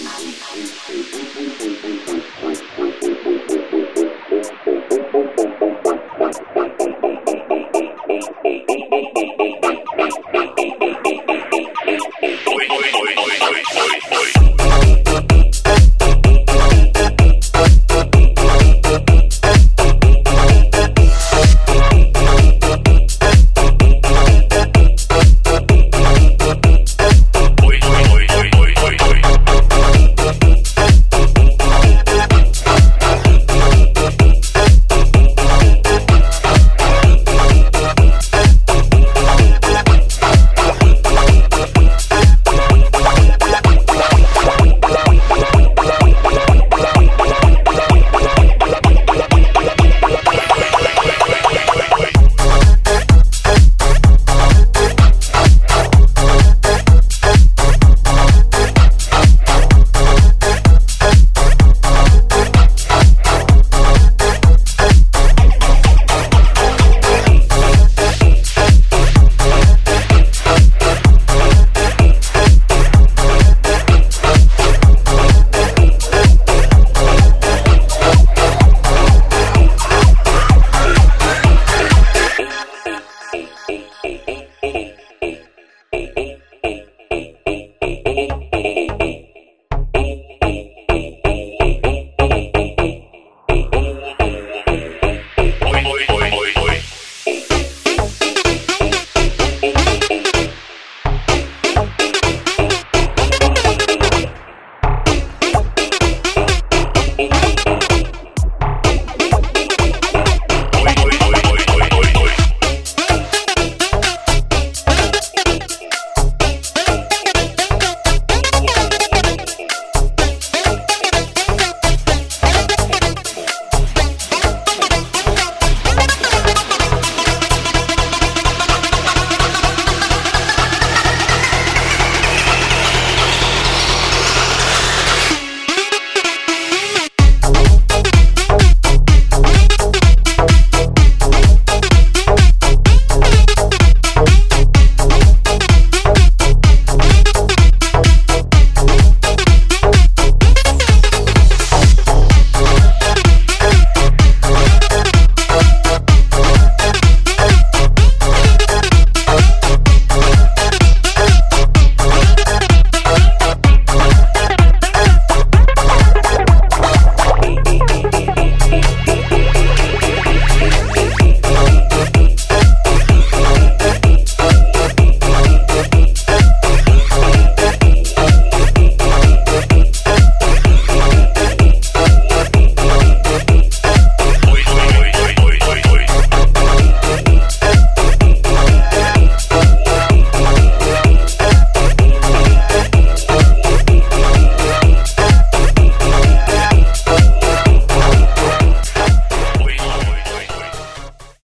Hey, hey, hey.